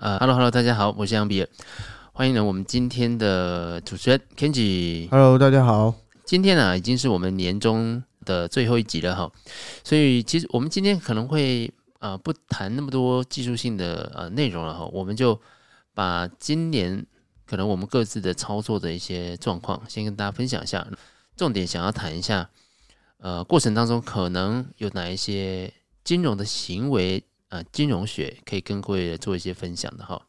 呃哈喽哈喽大家好，我是杨比尔，欢迎来我们今天的主持人 Kenji。Hello，大家好。今天呢、啊、已经是我们年终的最后一集了哈，所以其实我们今天可能会啊、呃、不谈那么多技术性的呃内容了哈，我们就把今年可能我们各自的操作的一些状况先跟大家分享一下，重点想要谈一下，呃过程当中可能有哪一些金融的行为。啊，金融学可以跟各位做一些分享的哈。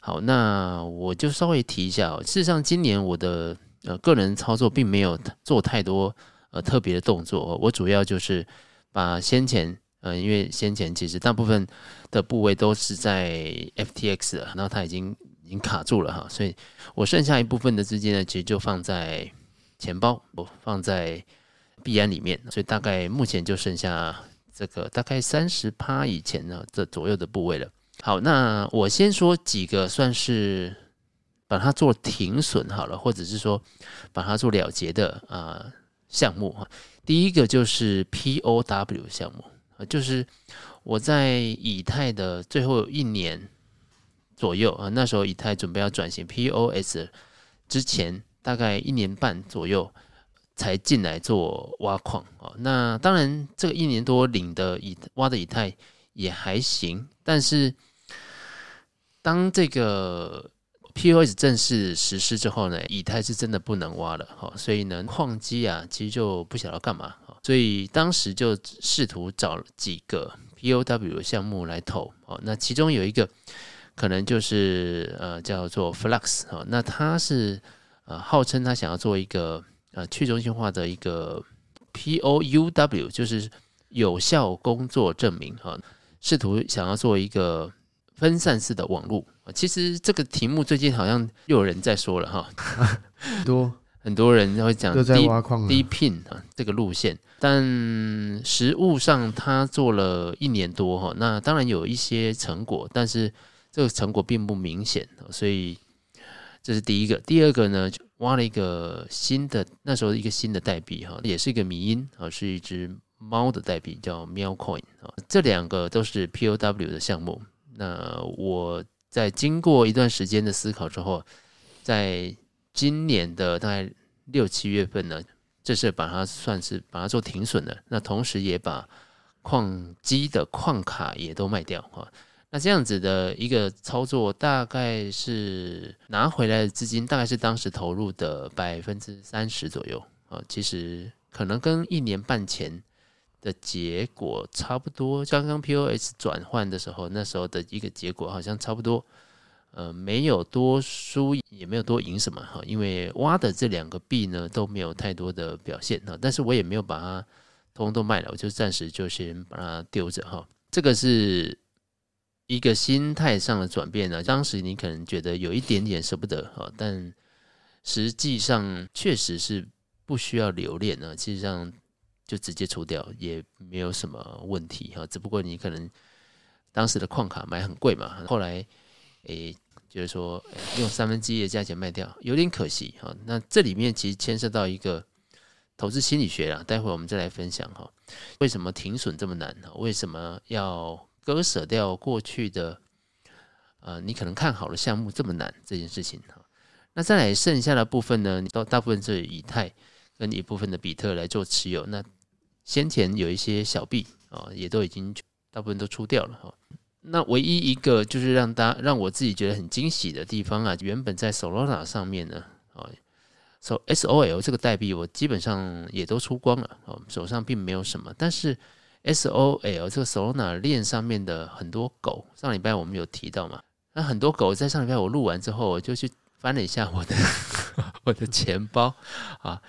好，那我就稍微提一下哦。事实上，今年我的呃个人操作并没有做太多呃特别的动作，我主要就是把先前呃，因为先前其实大部分的部位都是在 FTX 的，然后它已经已经卡住了哈，所以我剩下一部分的资金呢，其实就放在钱包，我放在币安里面，所以大概目前就剩下。这个大概三十趴以前呢，这左右的部位了。好，那我先说几个算是把它做停损好了，或者是说把它做了结的啊、项目哈。第一个就是 POW 项目，就是我在以太的最后一年左右啊，那时候以太准备要转型 POS 之前，大概一年半左右。才进来做挖矿哦，那当然这个一年多领的以挖的以太也还行，但是当这个 POS 正式实施之后呢，以太是真的不能挖了哈，所以呢矿机啊其实就不晓得干嘛哦，所以当时就试图找几个 POW 项目来投哦，那其中有一个可能就是呃叫做 Flux 哦，那他是呃号称他想要做一个。呃，去中心化的一个 POUW 就是有效工作证明哈，试图想要做一个分散式的网络。其实这个题目最近好像又有人在说了哈，多 很多人会讲 DePIN 啊这个路线，但实物上他做了一年多哈，那当然有一些成果，但是这个成果并不明显，所以这是第一个。第二个呢？挖了一个新的，那时候一个新的代币哈，也是一个迷因啊，是一只猫的代币叫喵 Coin 啊。这两个都是 POW 的项目。那我在经过一段时间的思考之后，在今年的大概六七月份呢，这是把它算是把它做停损的。那同时也把矿机的矿卡也都卖掉哈。那这样子的一个操作，大概是拿回来的资金，大概是当时投入的百分之三十左右啊。其实可能跟一年半前的结果差不多。刚刚 POS 转换的时候，那时候的一个结果好像差不多。呃，没有多输，也没有多赢什么哈。因为挖的这两个币呢都没有太多的表现啊。但是我也没有把它通通都卖了，我就暂时就先把它丢着哈。这个是。一个心态上的转变呢，当时你可能觉得有一点点舍不得哈，但实际上确实是不需要留恋呢，其实上就直接出掉也没有什么问题哈，只不过你可能当时的矿卡买很贵嘛，后来诶就是说用三分之一的价钱卖掉，有点可惜哈。那这里面其实牵涉到一个投资心理学啦，待会我们再来分享哈，为什么停损这么难呢？为什么要？割舍掉过去的，呃，你可能看好的项目这么难这件事情哈，那再来剩下的部分呢，你都大部分是以太跟一部分的比特来做持有。那先前有一些小币啊，也都已经大部分都出掉了哈。那唯一一个就是让大家让我自己觉得很惊喜的地方啊，原本在 Solana 上面呢，啊，SOL 这个代币我基本上也都出光了哦，手上并没有什么，但是。S O L 这个 Solana 链上面的很多狗，上礼拜我们有提到嘛？那很多狗在上礼拜我录完之后，我就去翻了一下我的 我的钱包啊，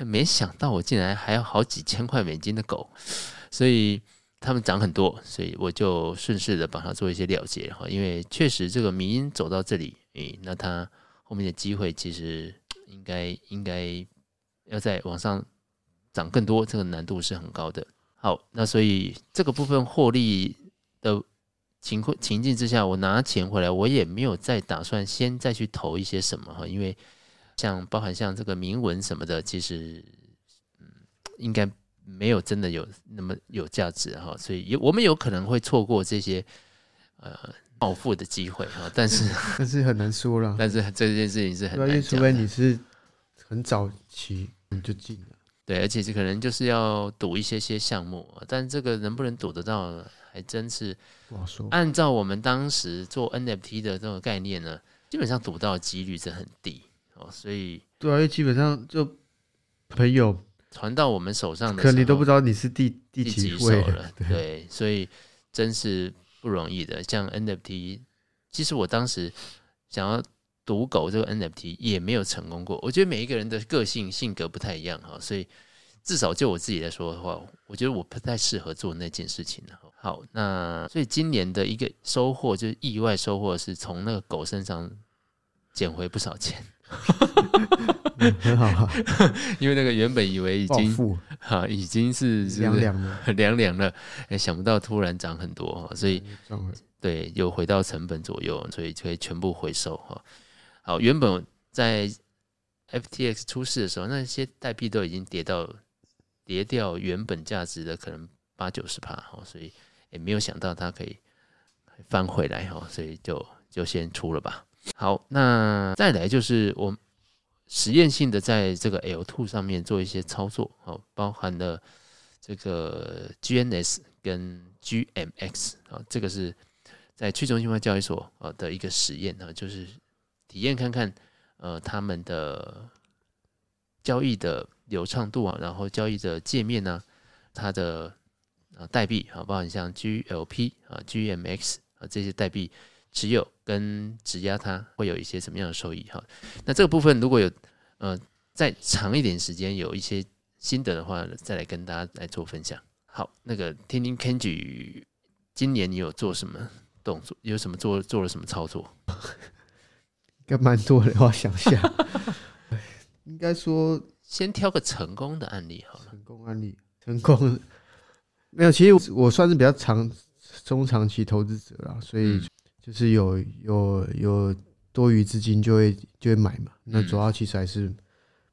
没想到我竟然还有好几千块美金的狗，所以他们涨很多，所以我就顺势的把它做一些了结哈。因为确实这个迷因走到这里，诶，那它后面的机会其实应该应该要再往上涨更多，这个难度是很高的。好，那所以这个部分获利的情况情境之下，我拿钱回来，我也没有再打算先再去投一些什么哈，因为像包含像这个铭文什么的，其实嗯，应该没有真的有那么有价值哈，所以有我们有可能会错过这些呃暴富的机会哈，但是但是很难说了。但是这件事情是很难除非你是很早期你就进了。对，而且这可能就是要赌一些些项目，但这个能不能赌得到，还真是不好说。按照我们当时做 NFT 的这种概念呢，基本上赌到的几率是很低哦，所以对啊，因为基本上就朋友传到我们手上的，可能你都不知道你是第第几位了。对，对，所以真是不容易的。像 NFT，其实我当时想要。赌狗这个 NFT 也没有成功过。我觉得每一个人的个性性格不太一样哈，所以至少就我自己来说的话，我觉得我不太适合做那件事情。好，那所以今年的一个收获就是意外收获，是从那个狗身上捡回不少钱，很好哈。因为那个原本以为已经 哈已经是凉凉了，凉凉了，哎，想不到突然涨很多哈，所以对又回到成本左右，所以就可以全部回收哈。好，原本在 FTX 出事的时候，那些代币都已经跌到跌掉原本价值的可能八九十趴哈，所以也没有想到它可以翻回来哈，所以就就先出了吧。好，那再来就是我实验性的在这个 L2 上面做一些操作，哦，包含了这个 GNS 跟 GMX 啊，这个是在去中心化交易所啊的一个实验啊，就是。体验看看，呃，他们的交易的流畅度啊，然后交易的界面呢，它的啊代币啊，包含像 GLP 啊、GMX 啊这些代币持有跟质押，它会有一些什么样的收益哈？那这个部分如果有呃再长一点时间有一些心得的话，再来跟大家来做分享。好，那个听听 Kenji，今年你有做什么动作？有什么做做了什么操作？应该蛮多的，我想想。应该说，先挑个成功的案例好了。成功案例，成功没有？其实我算是比较长中长期投资者啦，所以就是有有有多余资金就会就会买嘛。那主要其实还是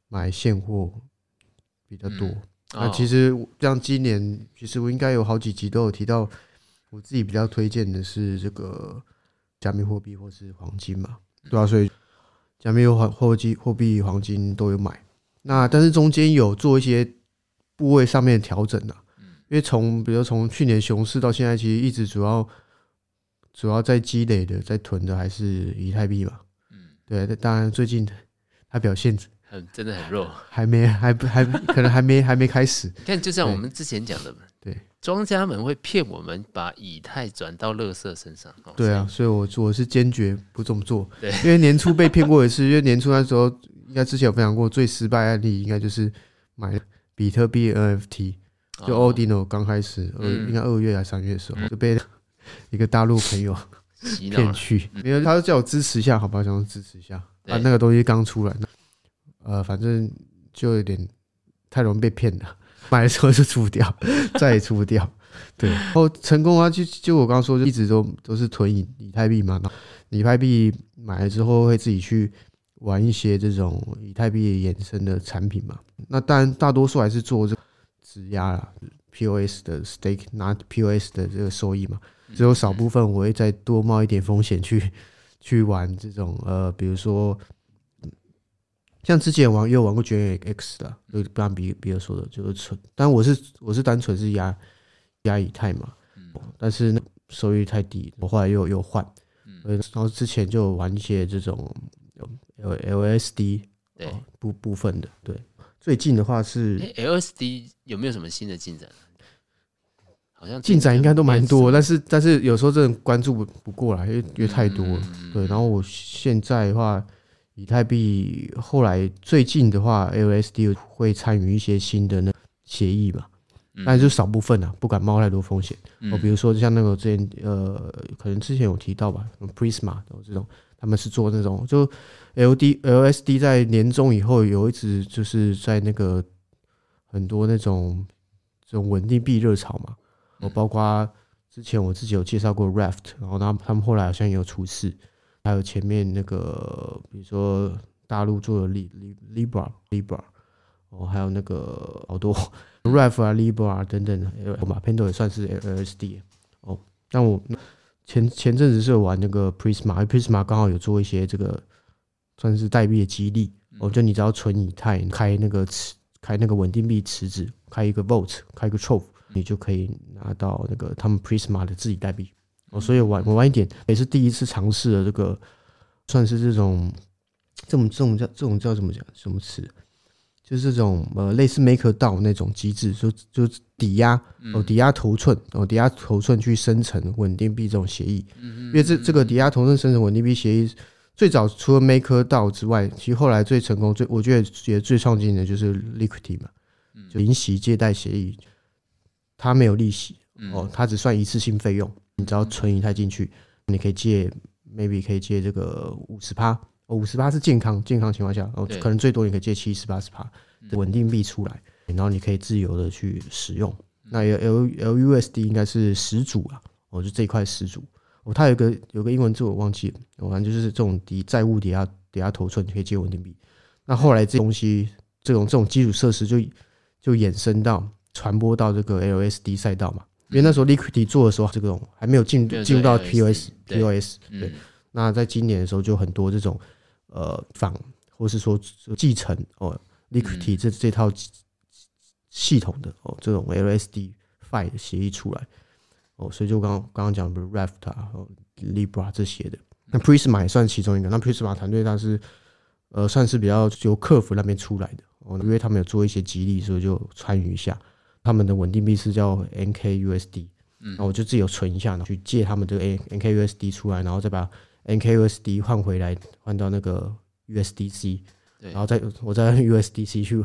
买现货比较多。那其实像今年，其实我应该有好几集都有提到，我自己比较推荐的是这个加密货币或是黄金嘛。对啊，所以加密货货币、货币、黄金都有买。那但是中间有做一些部位上面的调整啊，因为从比如从去年熊市到现在，其实一直主要主要在积累的、在囤的还是以太币嘛。嗯，对。当然最近它表现很真的很弱，还没还不还可能还没还没开始。你看，就像我们之前讲的嘛。对，庄家们会骗我们把以太转到乐色身上。对啊，所以我我是坚决不这么做。对，因为年初被骗过一次，因为年初那时候应该之前有分享过，最失败案例应该就是买比特币 NFT，就 Ordinal 刚开始，应该二月还是三月的时候就被一个大陆朋友骗去，没有，他就叫我支持一下，好不好？想支持一下啊，那个东西刚出来，呃，反正就有点太容易被骗了。买的时候就出不掉，再也出不掉。对，然后成功啊，就就我刚刚说，就一直都都是囤以以太币嘛。以太币买了之后，会自己去玩一些这种以太币衍生的产品嘛。那当然，大多数还是做这个质押啦，POS 的 stake 拿 POS 的这个收益嘛。只有少部分我会再多冒一点风险去去玩这种呃，比如说。像之前玩也有玩过 GenX 的，就不像比比尔说的，就是纯，但我是我是单纯是压压以太嘛，但是收益太低，我后来又又换，然后之前就玩一些这种 L LSD 对。部部分的，对，最近的话是 LSD 有没有什么新的进展？好像进展应该都蛮多，但是但是有时候真的关注不不过来，因为因为太多了，对，然后我现在的话。以太币后来最近的话，LSD 会参与一些新的那协议嘛，但是就少部分啊，不敢冒太多风险。我比如说像那个之前呃，可能之前有提到吧，Prisma 这种，他们是做那种就 LD LSD 在年终以后有一直就是在那个很多那种这种稳定币热潮嘛，我包括之前我自己有介绍过 Raft，然后他他们后来好像也有出事。还有前面那个，比如说大陆做的 Libra Libra，哦，还有那个好多 Ref 啊 Libra 啊等等的，马 Pando 也算是 LSD 哦。但我前前阵子是有玩那个 Prisma，Prisma 刚好有做一些这个算是代币的激励。我觉得你只要存以太，开那个池，开那个稳定币池子，开一个 Vault，开一个 Trove，你就可以拿到那个他们 Prisma 的自己代币。哦，所以晚我玩一点也是第一次尝试了这个，算是这种这种这种叫这种叫怎么讲什么词？就是这种呃类似 MakerDAO 那种机制，就就抵押哦抵押头寸哦抵押头寸去生成稳定币这种协议，因为这这个抵押头寸生成稳定币协议，最早除了 MakerDAO 之外，其实后来最成功最我觉得也最创新的就是 Liquity 嘛，就零息借贷协议，它没有利息哦，它只算一次性费用，你只要存一台进去，你可以借 maybe 可以借这个五十趴。五十趴是健康健康情况下，哦，可能最多你可以借七十八十趴的稳定币出来，然后你可以自由的去使用。那 L L LUSD 应该是始祖啊，哦，就这一块始祖。哦，它有个有个英文字我忘记了，反正就是这种抵债务抵押抵押头寸可以借稳定币。那后来这东西这种这种基础设施就就衍生到传播到这个 LSD 赛道嘛，因为那时候 Liquidty 做的时候，这个还没有进进入到 POS POS 对。那在今年的时候就很多这种。呃，仿或是说继承哦 Liquidty 这这套系统的哦，这种 LSD Fi 的协议出来哦，所以就刚刚刚讲的 Raft 啊、Libra 这些的，那 Prisma 也算其中一个。那 Prisma 团队它是呃，算是比较由客服那边出来的哦，因为他们有做一些激励，所以就参与一下。他们的稳定币是叫 NKUSD，那我就自己有存一下，然后去借他们这个 NKUSD 出来，然后再把。NKUSD 换回来，换到那个 USDC，然后再我再用 USDC 去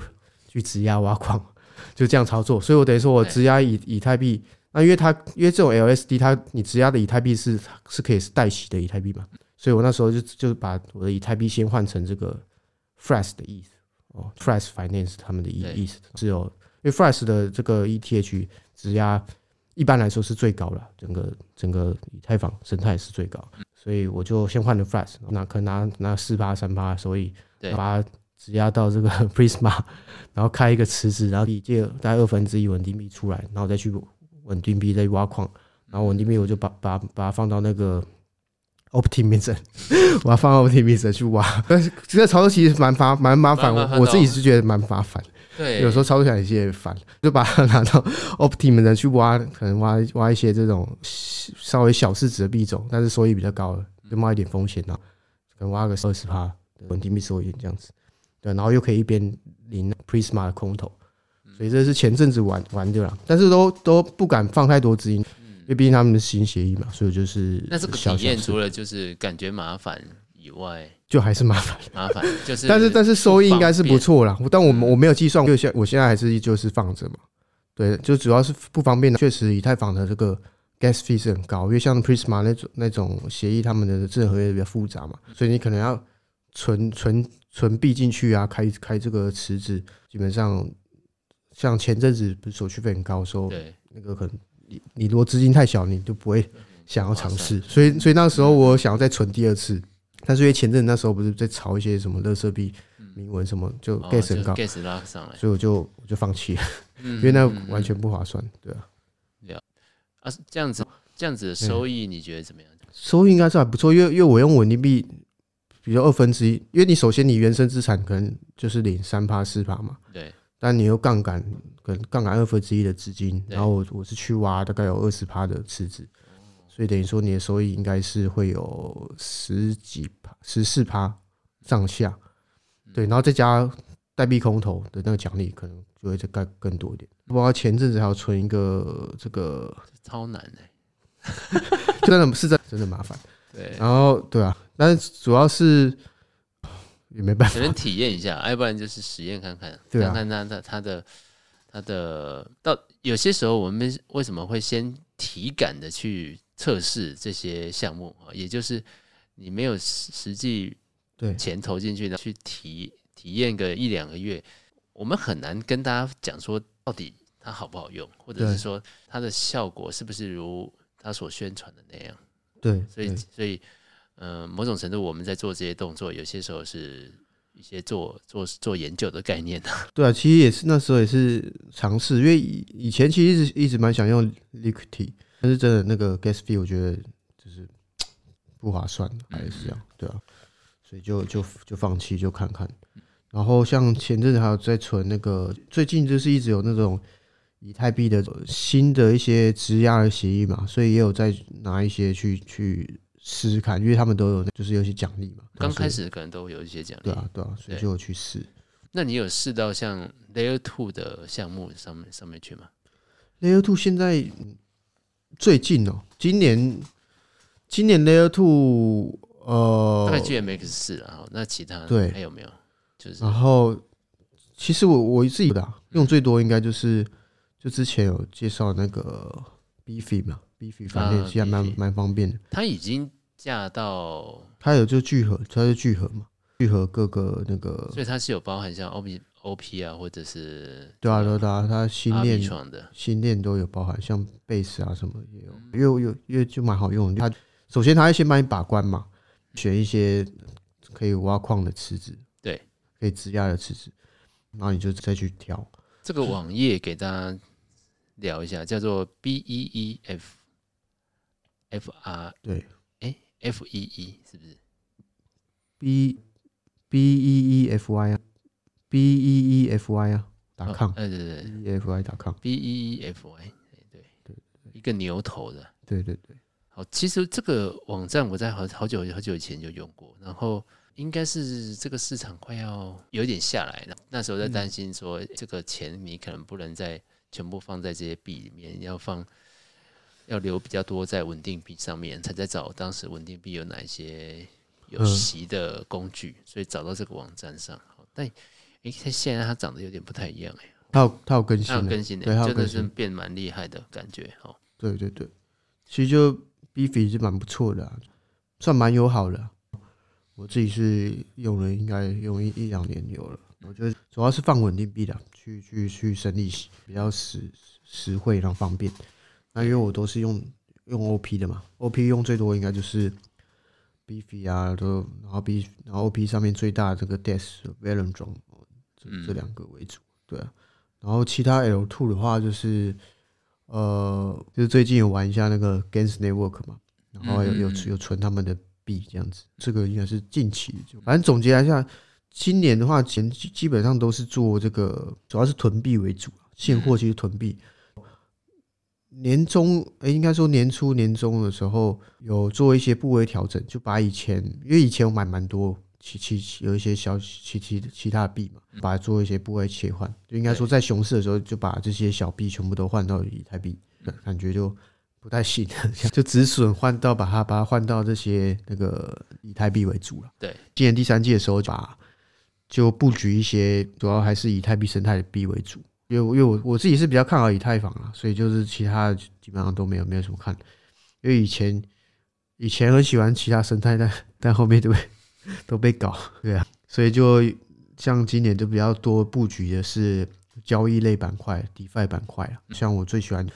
去质押挖矿，就这样操作。所以我等于说我质押以以太币，那因为它因为这种 LSD 它你质押的以太币是是可以是代洗的以太币嘛，所以我那时候就就把我的以太币先换成这个 f r e s h 的意思哦 f r e s h Finance 他们的意意思只有因为 Flash 的这个 ETH 质押一般来说是最高了，整个整个以太坊生态是最高。所以我就先换了 Flash，那可能拿拿四八三八，所以把它质押到这个 Prisma，然后开一个池子，然后借大概二分之一稳定币出来，然后再去稳定币再挖矿，然后稳定币我就把把把它放到那个 Optimism，我要放到 Optimism 去挖，但是这个操作其实蛮麻蛮麻烦，我我自己是觉得蛮麻烦。对，有时候操作起来有些烦，就把它拿到 Optimism 去挖，可能挖挖一些这种稍微小市值的币种，但是收益比较高的，就冒一点风险啊，可能挖个二十趴稳定币收益这样子，对，然后又可以一边领 Prisma 的空投，所以这是前阵子玩玩的啦，但是都都不敢放太多资金，因为毕竟他们的新协议嘛，所以就是那这个体验除了就是感觉麻烦以外。就还是麻烦，麻烦 就是，但是但是收益应该是不错啦。但我们我没有计算，就现我现在还是就是放着嘛。对，就主要是不方便的。确实，以太坊的这个 gas fee 是很高，因为像 Prisma 那种那种协议，他们的智能合约比较复杂嘛，所以你可能要存存存币进去啊，开开这个池子，基本上像前阵子不是手续费很高，说那个可能你你如果资金太小，你就不会想要尝试。所以所以那时候我想要再存第二次。但是因为前阵那时候不是在炒一些什么乐色币铭文什么，就 gas 很高，gas 拉上来，所以我就我就放弃了，因为那完全不划算，对啊。啊，这样子这样子的收益你觉得怎么样？收益应该是还不错，因为因为我用稳定币，比如二分之一，因为你首先你原生资产可能就是领三趴四趴嘛，对。但你又杠杆，可能杠杆二分之一的资金，然后我我是去挖大概有二十趴的池子。所以等于说，你的收益应该是会有十几趴、十四趴上下，对，然后再加代币空投的那个奖励，可能就会再更更多一点。包括前阵子还要存一个这个超难的、欸，真的是真真的麻烦。对，然后对啊，但是主要是也没办法，只能体验一下，要不然就是实验看看，看看他的他的他的到有些时候我们为什么会先体感的去。测试这些项目啊，也就是你没有实际对钱投进去呢，去体体验个一两个月，我们很难跟大家讲说到底它好不好用，或者是说它的效果是不是如它所宣传的那样。对，所以所以嗯、呃，某种程度我们在做这些动作，有些时候是一些做做做研究的概念啊。对啊，其实也是那时候也是尝试，因为以以前其实一直一直蛮想用 Liquity。但是真的那个 gas fee，我觉得就是不划算，还是这样，对啊，所以就就就放弃，就看看。然后像前阵子还有在存那个，最近就是一直有那种以太币的新的一些质押的协议嘛，所以也有在拿一些去去试试看，因为他们都有就是有些奖励嘛。刚开始可能都有一些奖励，对啊对啊，所以就有去试。那你有试到像 Layer Two 的项目上面上面去吗？Layer Two 现在最近哦，今年今年 Layer Two 呃，大概 GMX 四然后那其他对还有没有？就是然后，其实我我自己的、啊、用最多应该就是，就之前有介绍那个 Beefy 嘛，Beefy 反正其实还蛮蛮方便的。它已经架到，它有就聚合，它是聚合嘛，聚合各个那个，所以它是有包含像 OP OP 啊，或者是对啊对啊，它新链的。新链都有包含，像 Base 啊什么也有，因为有因为就蛮好用的。它首先它会先帮你把关嘛，选一些可以挖矿的池子。对。可以质押的池子，然后你就再去挑这个网页给大家聊一下，叫做 B E E F F R 对，哎 F E E 是不是？B B E E F Y 啊 B E E F Y 啊打 com 哎对对对。E F Y 打 com B E E F Y 对对一个牛头的。对对对。好，其实这个网站我在好好久好久以前就用过，然后。应该是这个市场快要有点下来了，那时候在担心说，这个钱你可能不能再全部放在这些币里面，要放要留比较多在稳定币上面，才在找当时稳定币有哪一些有息的工具，所以找到这个网站上。但诶，它现在它长得有点不太一样哎，它有它有更新，它有更新的，真的是变蛮厉害的感觉哦。对对对，其实就 Beefy 是蛮不错的，算蛮友好的。我自己是用了，应该用一一两年有了。我觉得主要是放稳定币的，去去去生利息比较实实惠，然后方便。那因为我都是用用 OP 的嘛，OP 用最多应该就是 Beefy 啊，都然后 B 然后 OP 上面最大的这个 Death Velodrome 这这两个为主，对啊。然后其他 L two 的话就是呃，就是最近有玩一下那个 Gans Network 嘛，然后有有有存他们的。币这样子，这个应该是近期。反正总结一下，今年的话，前基本上都是做这个，主要是囤币为主。现货其实囤币。年终，哎，应该说年初、年中的时候有做一些部位调整，就把以前，因为以前我买蛮多，其其有一些小其其其他的币嘛，把它做一些部位切换。就应该说在熊市的时候，就把这些小币全部都换到以太币，感觉就。不太行，就止损换到把它把它换到这些那个以太币为主了。对，今年第三季的时候，把就布局一些，主要还是以太币生态的币为主。因为因为我我自己是比较看好以太坊啊，所以就是其他的基本上都没有没有什么看。因为以前以前很喜欢其他生态，但但后面都被 都被搞，对啊。所以就像今年就比较多布局的是交易类板块、DeFi 板块啊，像我最喜欢。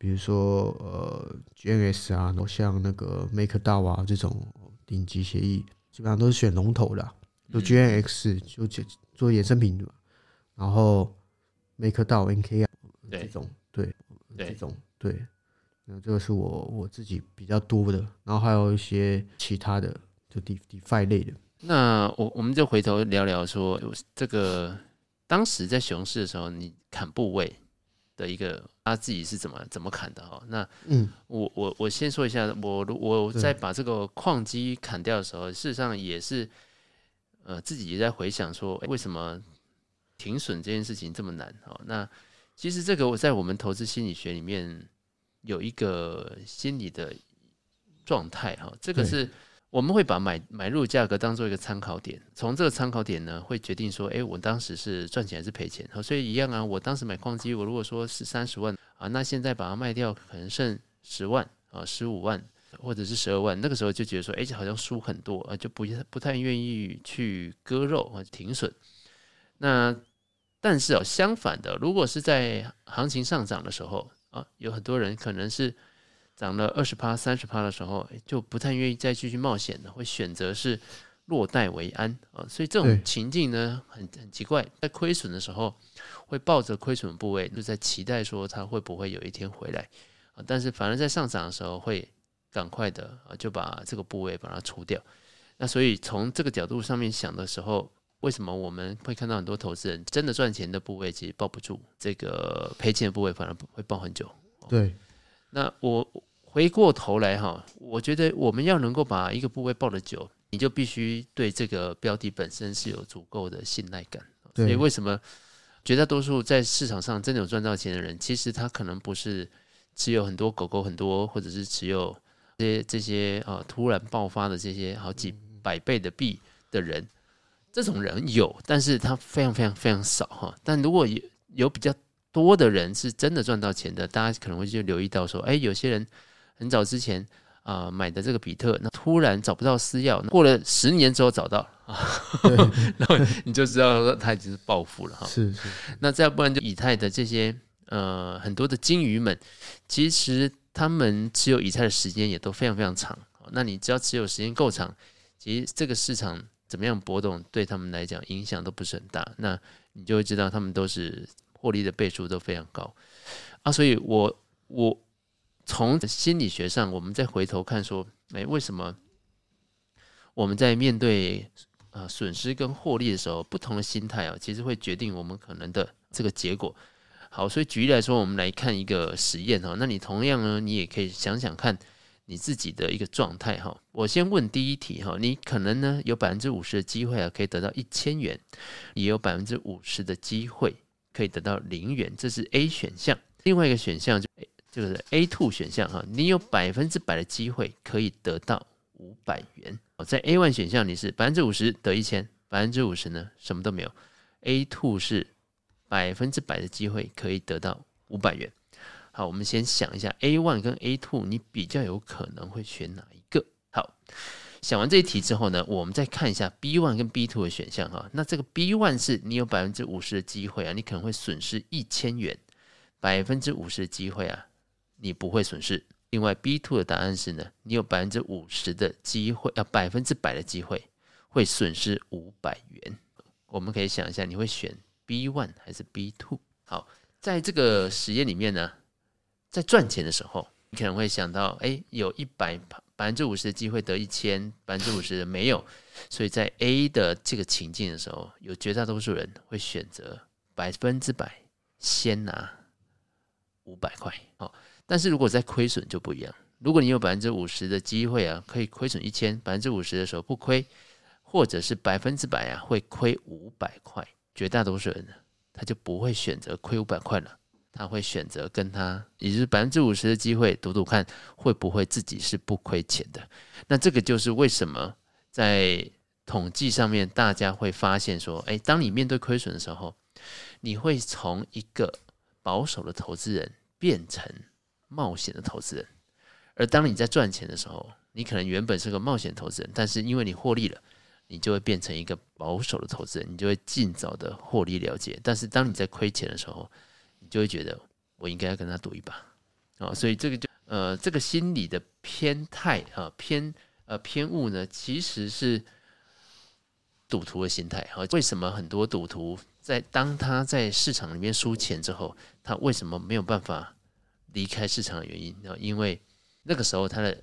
比如说，呃，GNS 啊，然后像那个 MakerDAO 啊这种顶级协议，基本上都是选龙头的，啊，就 GNX 就做做衍生品的，然后 MakerDAO NK 啊这种，对，这种对，那这个是我我自己比较多的，然后还有一些其他的，就 DeFi 类的。那我我们就回头聊聊说，这个当时在熊市的时候，你砍部位。的一个他自己是怎么怎么砍的哈？那嗯，我我我先说一下，我我在把这个矿机砍掉的时候，事实上也是呃自己也在回想说，为什么停损这件事情这么难哦？那其实这个我在我们投资心理学里面有一个心理的状态哈，这个是。我们会把买买入价格当做一个参考点，从这个参考点呢，会决定说，哎，我当时是赚钱还是赔钱。所以一样啊，我当时买矿机，我如果说是三十万啊，那现在把它卖掉，可能剩十万啊，十五万或者是十二万，那个时候就觉得说，哎，好像输很多啊，就不不太愿意去割肉或者停损。那但是哦，相反的，如果是在行情上涨的时候啊，有很多人可能是。涨了二十趴、三十趴的时候，就不太愿意再继续冒险了，会选择是落袋为安啊。所以这种情境呢，很很奇怪，在亏损的时候会抱着亏损部位，就在期待说它会不会有一天回来啊。但是反而在上涨的时候会赶快的啊就把这个部位把它除掉。那所以从这个角度上面想的时候，为什么我们会看到很多投资人真的赚钱的部位其实抱不住，这个赔钱的部位反而会抱很久？对。那我回过头来哈，我觉得我们要能够把一个部位抱得久，你就必须对这个标的本身是有足够的信赖感。所以为什么绝大多数在市场上真的有赚到钱的人，其实他可能不是持有很多狗狗很多，或者是持有这些这些啊突然爆发的这些好几百倍的币的人，这种人有，但是他非常非常非常少哈。但如果有有比较多的人是真的赚到钱的，大家可能会就留意到说，哎，有些人很早之前啊、呃、买的这个比特，那突然找不到私钥，过了十年之后找到啊，然后你就知道说他已经是暴富了哈。是是。那再不然就以太的这些呃很多的金鱼们，其实他们持有以太的时间也都非常非常长。那你只要持有时间够长，其实这个市场怎么样波动，对他们来讲影响都不是很大。那你就会知道他们都是。获利的倍数都非常高啊，所以我我从心理学上，我们再回头看说，哎，为什么我们在面对啊损失跟获利的时候，不同的心态啊，其实会决定我们可能的这个结果。好，所以举例来说，我们来看一个实验哈，那你同样呢，你也可以想想看你自己的一个状态哈。我先问第一题哈，你可能呢有百分之五十的机会啊，可以得到一千元，也有百分之五十的机会。可以得到零元，这是 A 选项。另外一个选项就就是 A two 选项哈，你有百分之百的机会可以得到五百元。在 A one 选项你是百分之五十得一千，百分之五十呢什么都没有。A two 是百分之百的机会可以得到五百元。好，我们先想一下 A one 跟 A two，你比较有可能会选哪一个？好。想完这一题之后呢，我们再看一下 B one 跟 B two 的选项哈。那这个 B one 是你有百分之五十的机会啊，你可能会损失一千元，百分之五十的机会啊，你不会损失。另外 B two 的答案是呢，你有百分之五十的机会，要百分之百的机会会损失五百元。我们可以想一下，你会选 B one 还是 B two？好，在这个实验里面呢，在赚钱的时候，你可能会想到，哎，有一百。百分之五十的机会得一千，百分之五十的没有，所以在 A 的这个情境的时候，有绝大多数人会选择百分之百先拿五百块。好，但是如果在亏损就不一样。如果你有百分之五十的机会啊，可以亏损一千，百分之五十的时候不亏，或者是百分之百啊会亏五百块，绝大多数人呢，他就不会选择亏五百块了。他会选择跟他，也就是百分之五十的机会，赌赌看会不会自己是不亏钱的。那这个就是为什么在统计上面，大家会发现说，诶，当你面对亏损的时候，你会从一个保守的投资人变成冒险的投资人；而当你在赚钱的时候，你可能原本是个冒险投资人，但是因为你获利了，你就会变成一个保守的投资人，你就会尽早的获利了结。但是当你在亏钱的时候，你就会觉得我应该要跟他赌一把啊，所以这个就呃这个心理的偏态啊偏呃偏误呢，其实是赌徒的心态啊。为什么很多赌徒在当他在市场里面输钱之后，他为什么没有办法离开市场的原因啊？因为那个时候他的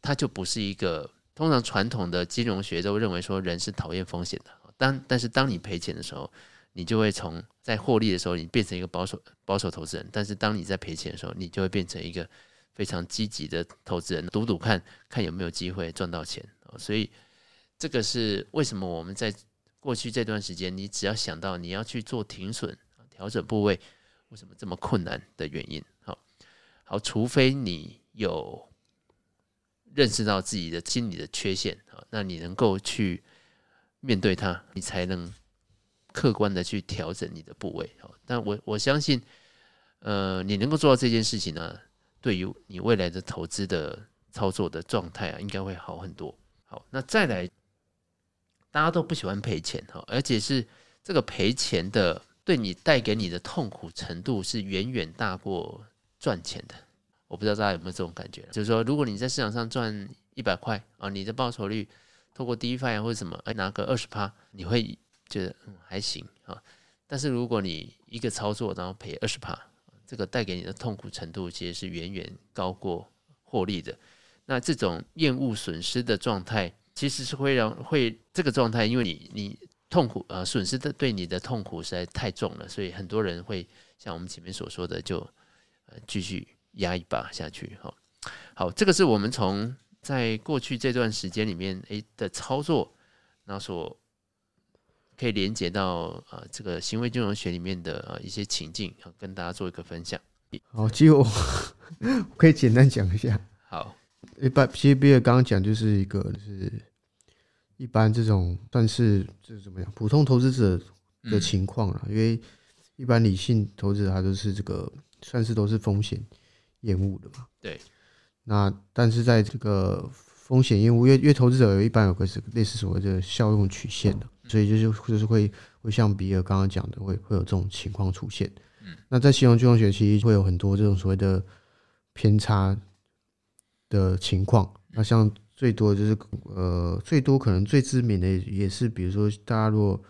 他就不是一个通常传统的金融学都认为说人是讨厌风险的，当但是当你赔钱的时候。你就会从在获利的时候，你变成一个保守保守投资人；但是当你在赔钱的时候，你就会变成一个非常积极的投资人，赌赌看看有没有机会赚到钱。所以这个是为什么我们在过去这段时间，你只要想到你要去做停损、调整部位，为什么这么困难的原因。好，除非你有认识到自己的心理的缺陷，好，那你能够去面对它，你才能。客观的去调整你的部位，但我我相信，呃，你能够做到这件事情呢，对于你未来的投资的操作的状态啊，应该会好很多。好，那再来，大家都不喜欢赔钱哈，而且是这个赔钱的对你带给你的痛苦程度是远远大过赚钱的。我不知道大家有没有这种感觉，就是说，如果你在市场上赚一百块啊，你的报酬率透过 DeFi 或者什么，哎，拿个二十趴，你会。觉得嗯还行啊，但是如果你一个操作然后赔二十趴，这个带给你的痛苦程度其实是远远高过获利的。那这种厌恶损失的状态，其实是会让会这个状态，因为你你痛苦呃损失的对你的痛苦实在太重了，所以很多人会像我们前面所说的，就继续压一把下去。好，好，这个是我们从在过去这段时间里面诶的操作，然后所可以连接到啊这个行为金融学里面的呃一些情境，跟大家做一个分享。好，其实我可以简单讲一下。好。一般其实比尔刚刚讲就是一个就是一般这种算是就是怎么样普通投资者的情况了，因为一般理性投资者他都是这个算是都是风险厌恶的嘛。对。那但是在这个风险厌恶，因为因为投资者有一般有个是类似所谓的效用曲线的，所以就是就是会会像比尔刚刚讲的，会会有这种情况出现。那在金融金融学其实会有很多这种所谓的偏差。的情况，那像最多就是呃，最多可能最知名的也是，比如说大家如果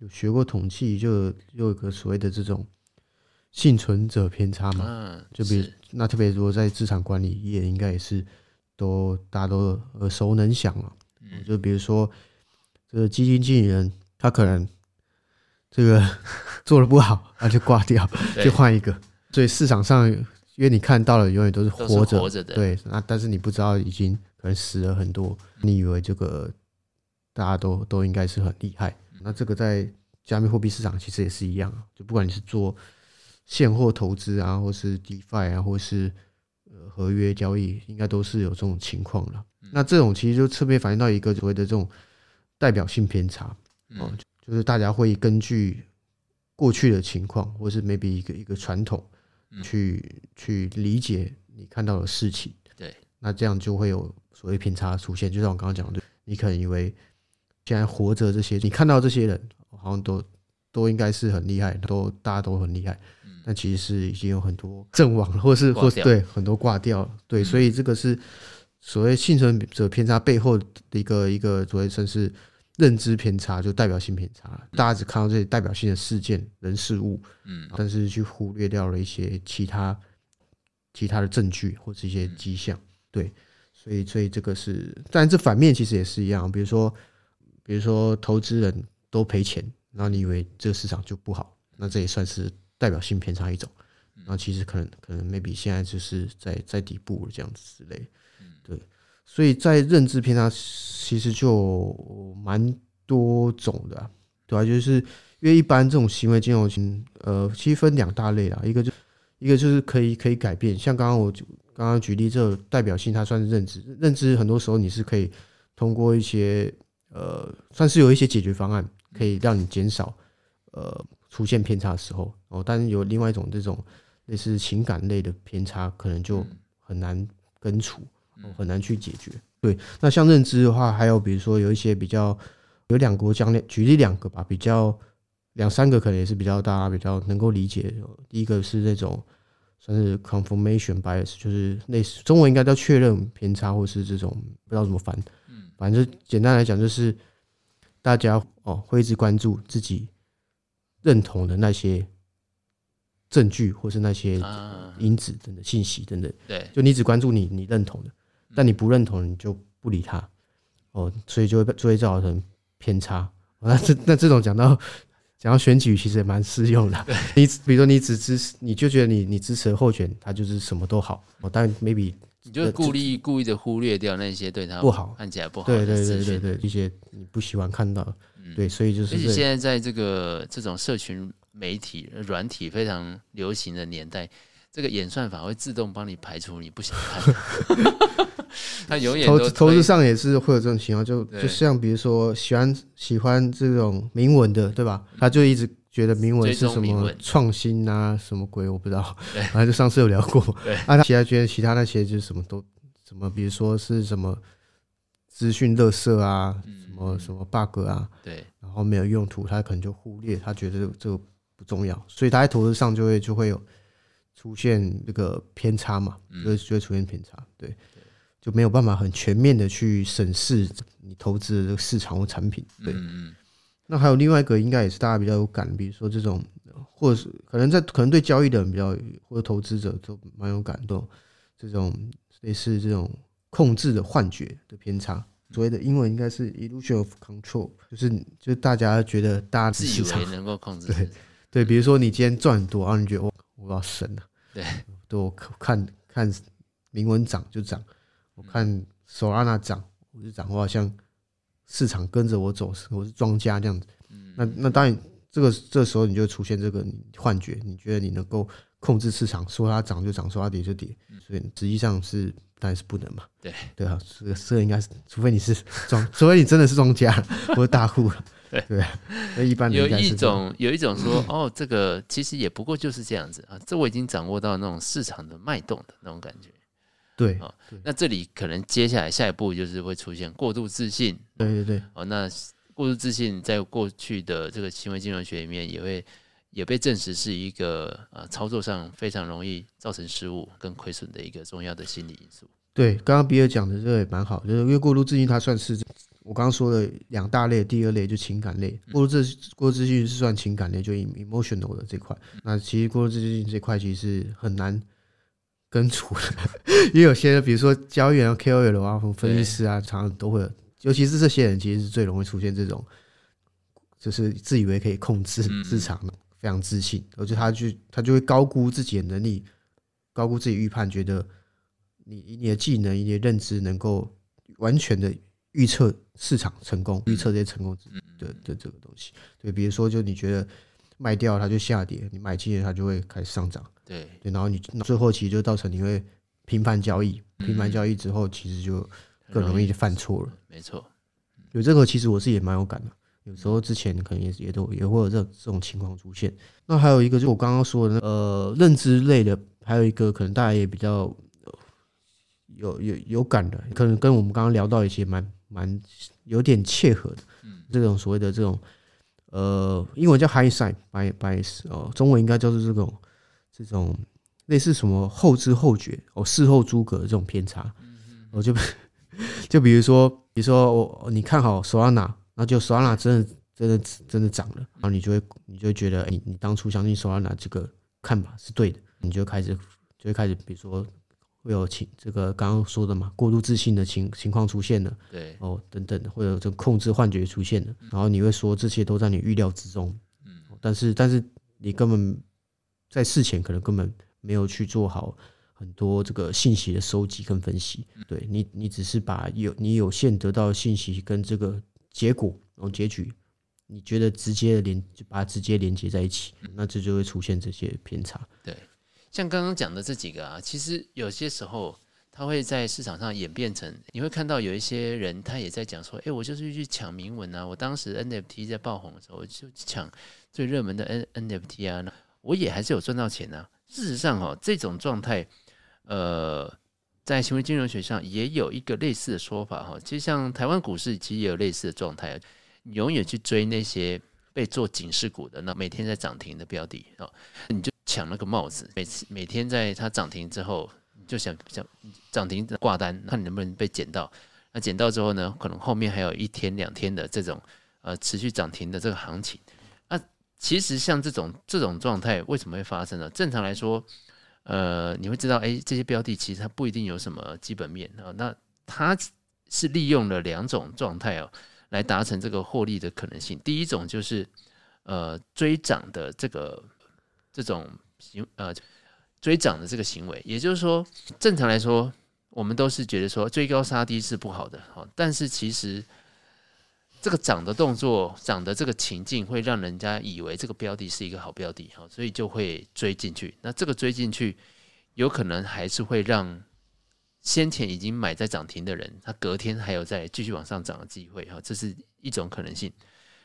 有学过统计，就有有一个所谓的这种幸存者偏差嘛，就比如那特别如果在资产管理业，应该也是都大家都耳熟能详了。就比如说这个基金经理人，他可能这个 做的不好，他就挂掉，就换一个，所以市场上。因为你看到了，永远都是活着，活着的，对。那但是你不知道，已经可能死了很多。你以为这个大家都都应该是很厉害。那这个在加密货币市场其实也是一样，就不管你是做现货投资啊，或是 DeFi 啊，或是呃合约交易，应该都是有这种情况了。那这种其实就侧面反映到一个所谓的这种代表性偏差，哦，就是大家会根据过去的情况，或是 maybe 一个一个传统。去去理解你看到的事情，对，那这样就会有所谓偏差出现。就像我刚刚讲的，你可能以为现在活着这些，你看到这些人好像都都应该是很厉害，都大家都很厉害，但其实是已经有很多阵亡了，或是或是对很多挂掉了，对，所以这个是所谓幸存者偏差背后的一个一个所谓算是。认知偏差就代表性偏差，大家只看到这些代表性的事件、人、事物，嗯，但是去忽略掉了一些其他其他的证据或是一些迹象，对，所以所以这个是，但这反面其实也是一样，比如说比如说投资人都赔钱，然后你以为这个市场就不好，那这也算是代表性偏差一种，然后其实可能可能 maybe 现在就是在在底部这样子之类，对。所以在认知偏差其实就蛮多种的，对吧？就是因为一般这种行为金融型，呃，其实分两大类啦，一个就一个就是可以可以改变，像刚刚我刚刚举例这代表性，它算是认知，认知很多时候你是可以通过一些呃，算是有一些解决方案，可以让你减少呃出现偏差的时候哦。但是有另外一种这种类似情感类的偏差，可能就很难根除。很难去解决。对，那像认知的话，还有比如说有一些比较有两国将两举例两个吧，比较两三个可能也是比较大家比较能够理解。第一个是那种算是 confirmation bias，就是类似中文应该叫确认偏差，或是这种不知道怎么翻。嗯，反正简单来讲就是大家哦会一直关注自己认同的那些证据，或是那些因子等等信息等等。对，就你只关注你你认同的。但你不认同，你就不理他，哦，所以就会就会造成偏差。那这 那这种讲到讲到选举，其实也蛮适用的。你比如说你只支持，你就觉得你你支持的候选，他就是什么都好。哦，但 maybe 你就故意故意的忽略掉那些对他不好，看起来不好。对对对对对，一些你不喜欢看到。对，所以就是。而且现在在这个这种社群媒体软体非常流行的年代，这个演算法会自动帮你排除你不想看。他永远投投资上也是会有这种情况，就就像比如说喜欢喜欢这种铭文的，对吧？他就一直觉得铭文是什么创新啊，什么鬼我不知道。反正就上次有聊过，啊，他其他觉得其他那些就是什么都什么，比如说是什么资讯垃圾啊，什么什么 bug 啊，对，然后没有用途，他可能就忽略，他觉得这个不重要，所以他在投资上就会就会有出现这个偏差嘛，就会就会出现偏差，对。就没有办法很全面的去审视你投资的这个市场或产品，对。那还有另外一个，应该也是大家比较有感，比如说这种，或者是可能在可能对交易的人比较，或者投资者都蛮有感动，这种类似这种控制的幻觉的偏差。所谓的英文应该是 illusion of control，就是就是大家觉得大家自以为能够控制。对对，比如说你今天赚很多，然后你觉得我我要神了。对，对我看看铭文涨就涨，我看 Solana 涨我就涨，我好像市场跟着我走，我是庄家这样子。那那当然，这个这时候你就出现这个幻觉，你觉得你能够控制市场，说它涨就涨，说它跌就跌，所以实际上是。当然是不能嘛。对对啊，这个这个应该是，除非你是庄，除非你真的是庄家或者大户。对对，那一般有一种有一种说，哦，这个其实也不过就是这样子啊。这我已经掌握到那种市场的脉动的那种感觉。对啊，那这里可能接下来下一步就是会出现过度自信。对对对。哦，那过度自信在过去的这个行为金融学里面也会。也被证实是一个呃操作上非常容易造成失误跟亏损的一个重要的心理因素。对，刚刚比尔讲的这个也蛮好，就是因为过度自信，它算是我刚刚说的两大类，第二类就情感类，过度自过度自信是算情感类，就 emotional 的这块。那其实过度自信这块其实是很难根除的，因为有些比如说交易员、KOL 啊、分析师啊，常常都会，尤其是这些人，其实是最容易出现这种，就是自以为可以控制市场的。非常自信，而且他就他就会高估自己的能力，高估自己预判，觉得你以你的技能、以你的认知能够完全的预测市场成功，预测这些成功的的这个东西。对，比如说，就你觉得卖掉它就下跌，你买进它就会开始上涨。对对，然后你最后其实就造成你会频繁交易，频繁交易之后，其实就更容易就犯错了。没错，有这个其实我自己也蛮有感的。有时候之前可能也也都也会有这这种情况出现。那还有一个就是我刚刚说的，呃，认知类的，还有一个可能大家也比较有有有感的，可能跟我们刚刚聊到一些蛮蛮有点切合的。这种所谓的这种呃，英文叫 hindsight bias 哦，中文应该叫做这种这种类似什么后知后觉哦，事后诸葛这种偏差。我就 就比如说，比如说我你看好 Solana。那就 Solana 真的真的真的涨了，然后你就会你就会觉得，你你当初相信 Solana 这个看法是对的，你就开始就会开始，比如说会有情这个刚刚说的嘛，过度自信的情情况出现了，对哦等等，会有这个控制幻觉出现了，然后你会说这些都在你预料之中，嗯，但是但是你根本在事前可能根本没有去做好很多这个信息的收集跟分析，对你你只是把有你有限得到的信息跟这个。结果，然后结局，你觉得直接连就把它直接连接在一起，那这就会出现这些偏差。对，像刚刚讲的这几个啊，其实有些时候它会在市场上演变成，你会看到有一些人他也在讲说，哎，我就是去抢铭文啊，我当时 NFT 在爆红的时候，我就抢最热门的 N NFT 啊，我也还是有赚到钱啊。事实上，哦，这种状态，呃。在行为金融学上也有一个类似的说法哈，其实像台湾股市其实也有类似的状态，你永远去追那些被做警示股的，那每天在涨停的标的啊，你就抢那个帽子，每次每天在它涨停之后，就想想涨停挂单，看你能不能被捡到。那捡到之后呢，可能后面还有一天两天的这种呃持续涨停的这个行情。那其实像这种这种状态为什么会发生呢？正常来说。呃，你会知道，哎，这些标的其实它不一定有什么基本面啊。那它是利用了两种状态哦，来达成这个获利的可能性。第一种就是呃追涨的这个这种行呃追涨的这个行为，也就是说，正常来说，我们都是觉得说追高杀低是不好的哈，但是其实。这个涨的动作，涨的这个情境，会让人家以为这个标的是一个好标的，哈，所以就会追进去。那这个追进去，有可能还是会让先前已经买在涨停的人，他隔天还有再继续往上涨的机会，哈，这是一种可能性。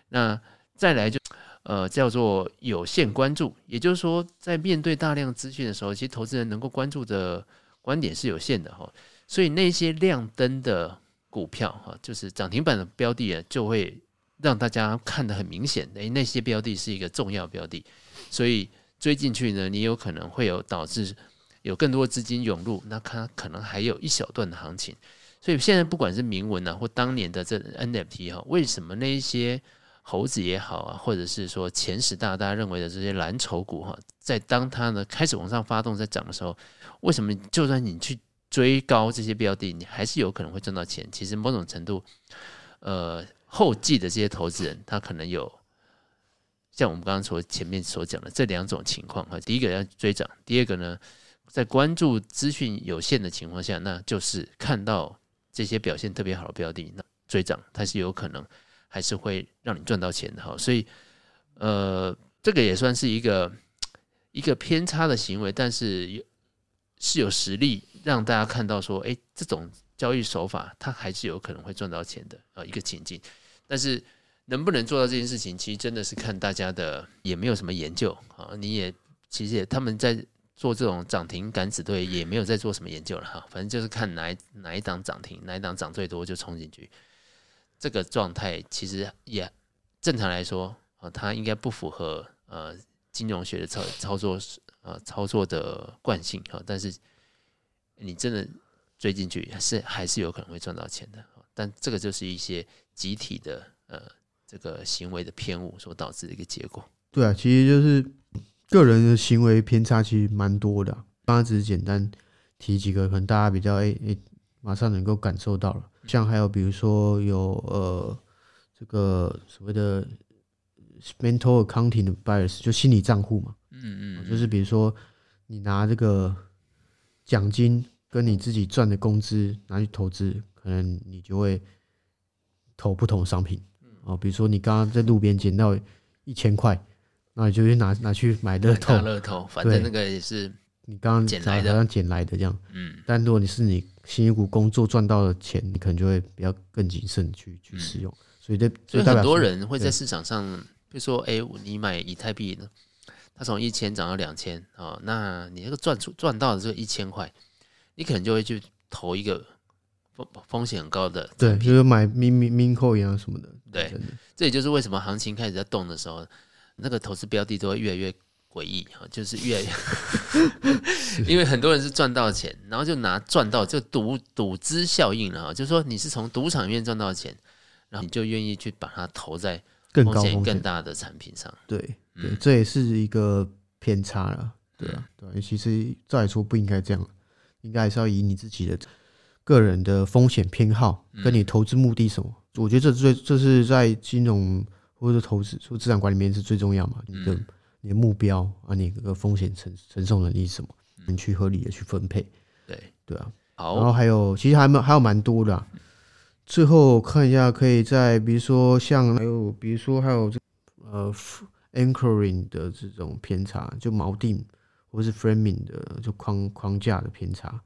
那再来就呃叫做有限关注，也就是说，在面对大量资讯的时候，其实投资人能够关注的观点是有限的，哈，所以那些亮灯的。股票哈，就是涨停板的标的啊，就会让大家看得很明显。诶，那些标的是一个重要标的，所以追进去呢，你有可能会有导致有更多资金涌入，那它可能还有一小段的行情。所以现在不管是铭文啊，或当年的这 NFT 哈，为什么那一些猴子也好啊，或者是说前十大大家认为的这些蓝筹股哈，在当它呢开始往上发动在涨的时候，为什么就算你去追高这些标的，你还是有可能会赚到钱。其实某种程度，呃，后继的这些投资人，他可能有像我们刚刚所前面所讲的这两种情况哈。第一个要追涨，第二个呢，在关注资讯有限的情况下，那就是看到这些表现特别好的标的，那追涨它是有可能还是会让你赚到钱的哈。所以，呃，这个也算是一个一个偏差的行为，但是有是有实力让大家看到说，哎，这种交易手法它还是有可能会赚到钱的啊，一个情境。但是能不能做到这件事情，其实真的是看大家的，也没有什么研究啊。你也其实也他们在。做这种涨停敢死队也没有在做什么研究了哈，反正就是看哪哪一档涨停，哪一档涨最多就冲进去。这个状态其实也正常来说啊，它应该不符合呃金融学的操操作呃操作的惯性哈。但是你真的追进去，是还是有可能会赚到钱的。但这个就是一些集体的呃这个行为的偏误所导致的一个结果。对啊，其实就是。个人的行为偏差其实蛮多的，刚刚只是简单提几个，可能大家比较诶诶、马上能够感受到了。像还有比如说有呃这个所谓的 mental accounting 的 bias，就心理账户嘛，嗯嗯，就是比如说你拿这个奖金跟你自己赚的工资拿去投资，可能你就会投不同的商品哦，比如说你刚刚在路边捡到一千块。那你就去拿拿去买乐透，乐透，反正那个也是你刚刚捡来的，好像捡来的这样。嗯，但如果你是你辛辛苦苦工作赚到的钱，你可能就会比较更谨慎去去使用。所以这所以很多人会在市场上，比如说，哎，你买以太币呢，它从一千涨到两千啊，那你那个赚出赚到的这个一千块，你可能就会去投一个风风险很高的，对，就是买 min min min coin 啊什么的。对，这也就是为什么行情开始在动的时候。那个投资标的都会越来越诡异哈，就是越来越，因为很多人是赚到钱，然后就拿赚到就赌赌资效应了哈，就是说你是从赌场里面赚到钱，然后你就愿意去把它投在风险更大的产品上。对对，这也是一个偏差了，对啊，对，其实照理说不应该这样，应该还是要以你自己的个人的风险偏好跟你投资目的什么，我觉得这最这是在金融。或者投资，说资产管理面是最重要嘛？你的你的目标啊，你这个风险承承受能力是什么？你去合理的去分配。对对啊，好。然后还有，其实还蛮还有蛮多的啊。最后看一下，可以在比如说像还有比如说还有这呃 anchoring 的这种偏差，就锚定或是 framing 的就框框架的偏差。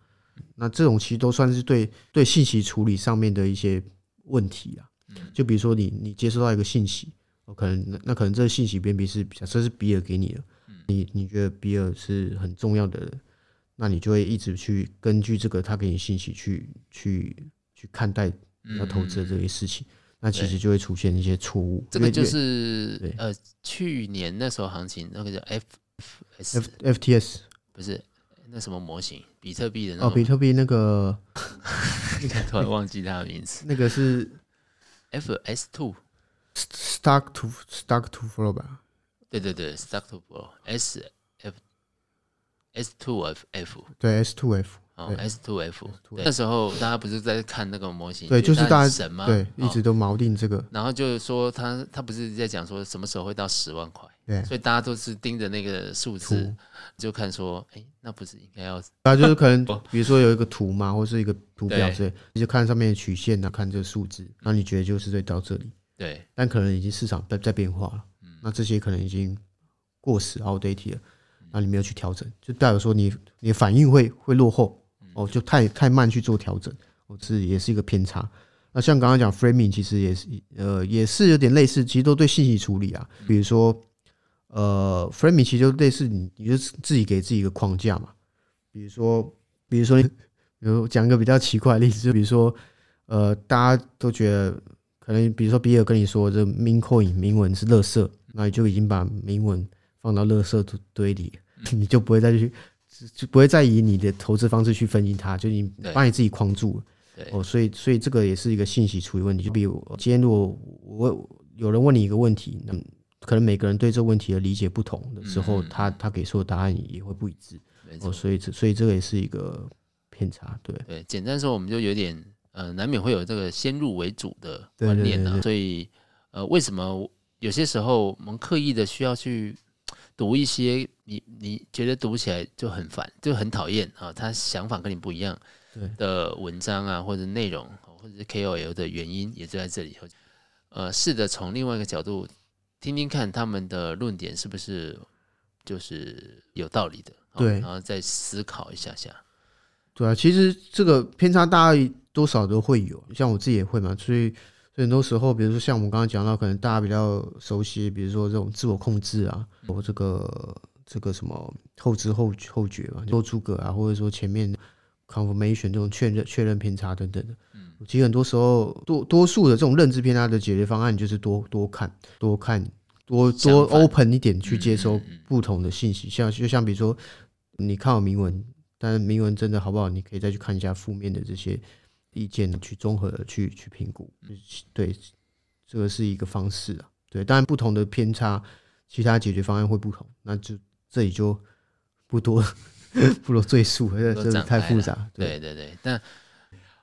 那这种其实都算是对对信息处理上面的一些问题啊。就比如说你你接收到一个信息。可能那那可能这个信息编辑是假设是比尔给你的，你你觉得比尔是很重要的，那你就会一直去根据这个他给你信息去去去看待要投资的这些事情，那其实就会出现一些错误。这个就是呃去年那时候行情那个叫 F F F T S 不是那什么模型比特币的那哦比特币那个，突然忘记它的名字，那个是 F S two。Stock to Stock to Flow 吧，对对对，Stock to Flow，S F S two F F，对 S two F，哦 S two F，那时候大家不是在看那个模型，对，就是大家神嘛？对，一直都锚定这个，然后就是说他他不是在讲说什么时候会到十万块，对，所以大家都是盯着那个数字，就看说，哎，那不是应该要，啊，就是可能比如说有一个图嘛，或是一个图表之类，你就看上面的曲线啊，看这个数字，那你觉得就是对到这里。对，但可能已经市场在在变化了，那这些可能已经过时 outdated 了，那你没有去调整，就代表说你你的反应会会落后。哦，就太太慢去做调整，哦，这也是一个偏差。那像刚刚讲 framing，其实也是呃也是有点类似，其实都对信息处理啊，比如说呃 framing 其实就类似你你就自己给自己一个框架嘛，比如说比如说比如讲一个比较奇怪的例子，就比如说呃大家都觉得。可能比如说比尔跟你说这 Mincoin 铭文是垃圾，那你就已经把铭文放到垃圾堆里，你就不会再去，就不会再以你的投资方式去分析它，就你把你自己框住了。哦，所以所以这个也是一个信息处理问题。就比如今天如果我有人问你一个问题，那可能每个人对这个问题的理解不同的时候，他他给出的答案也会不一致。哦，所以这所以这个也是一个偏差。对对，简单说，我们就有点呃，难免会有这个先入为主的观念呢、啊。所以呃，为什么有些时候我们刻意的需要去读一些你你觉得读起来就很烦，就很讨厌啊，他想法跟你不一样的文章啊，或者内容，或者是 KOL 的原因，也就在这里。呃，试着从另外一个角度听听看他们的论点是不是就是有道理的，对，然后再思考一下下。对啊，其实这个偏差大概多少都会有，像我自己也会嘛，所以所以很多时候，比如说像我们刚刚讲到，可能大家比较熟悉，比如说这种自我控制啊，或这个这个什么后知后后觉嘛，多诸葛啊，或者说前面 confirmation 这种确认确认偏差等等的。其实很多时候，多多数的这种认知偏差的解决方案，就是多多看、多看、多多 open 一点去接收不同的信息。像就像比如说，你看我铭文，但是铭文真的好不好？你可以再去看一下负面的这些意见，去综合的去去评估。对，这个是一个方式啊。对，当然不同的偏差，其他解决方案会不同。那就这里就不多 不多赘述，因为真的太复杂。对对对，但。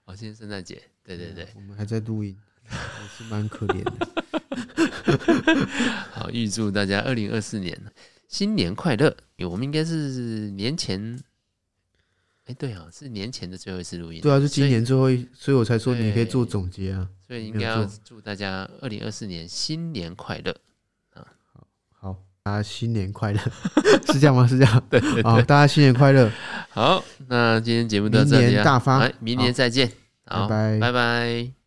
哦，今天圣诞节，对对对，我们还在录音，还是蛮可怜的。好，预祝大家二零二四年新年快乐！我们应该是年前，哎、欸，对啊，是年前的最后一次录音。对啊，是今年最后一，所以我才说你可以做总结啊。所以应该要祝大家二零二四年新年快乐啊！好，好，大家新年快乐，是这样吗？是这样。对，对，对，好，大家新年快乐。好，那今天节目到这里，明年大发，明年再见，好，拜拜。拜拜。